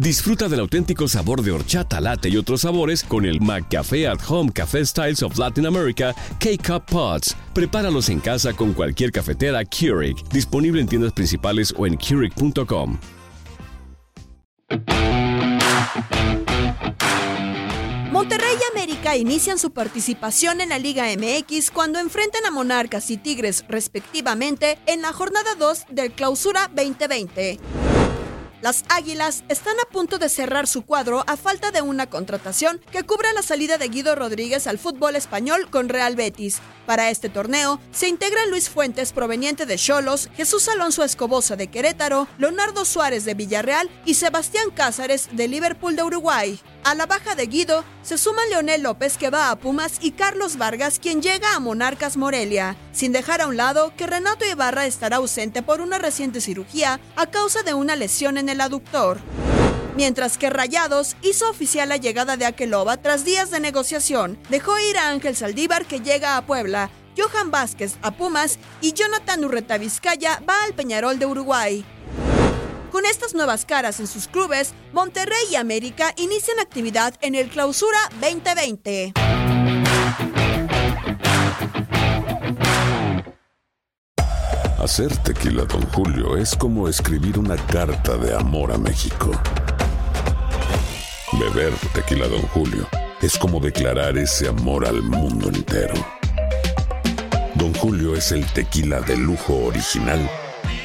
Disfruta del auténtico sabor de horchata, latte y otros sabores con el McCafé at Home Café Styles of Latin America K-Cup Pots. Prepáralos en casa con cualquier cafetera Keurig, disponible en tiendas principales o en Keurig.com. Monterrey y América inician su participación en la Liga MX cuando enfrentan a Monarcas y Tigres respectivamente en la jornada 2 del Clausura 2020. Las Águilas están a punto de cerrar su cuadro a falta de una contratación que cubra la salida de Guido Rodríguez al fútbol español con Real Betis. Para este torneo se integran Luis Fuentes proveniente de Cholos, Jesús Alonso Escobosa de Querétaro, Leonardo Suárez de Villarreal y Sebastián Cázares de Liverpool de Uruguay. A la baja de Guido se suma Leonel López que va a Pumas y Carlos Vargas quien llega a Monarcas Morelia, sin dejar a un lado que Renato Ibarra estará ausente por una reciente cirugía a causa de una lesión en el aductor. Mientras que Rayados hizo oficial la llegada de Aqueloba tras días de negociación, dejó ir a Ángel Saldívar que llega a Puebla, Johan Vázquez a Pumas y Jonathan Urreta Vizcaya va al Peñarol de Uruguay. Con estas nuevas caras en sus clubes, Monterrey y América inician actividad en el Clausura 2020. Hacer tequila, don Julio, es como escribir una carta de amor a México. Beber tequila, don Julio, es como declarar ese amor al mundo entero. Don Julio es el tequila de lujo original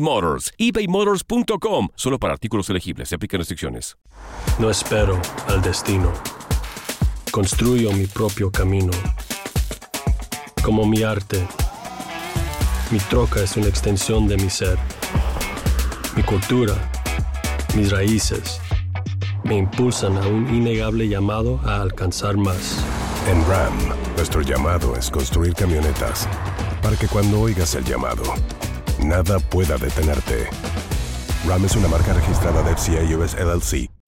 Motors. ebaymotors.com. Solo para artículos elegibles. Se aplican restricciones. No espero al destino. Construyo mi propio camino. Como mi arte. Mi troca es una extensión de mi ser. Mi cultura. Mis raíces. Me impulsan a un innegable llamado a alcanzar más. En RAM, nuestro llamado es construir camionetas para que cuando oigas el llamado, nada pueda detenerte. RAM es una marca registrada de FCA US LLC.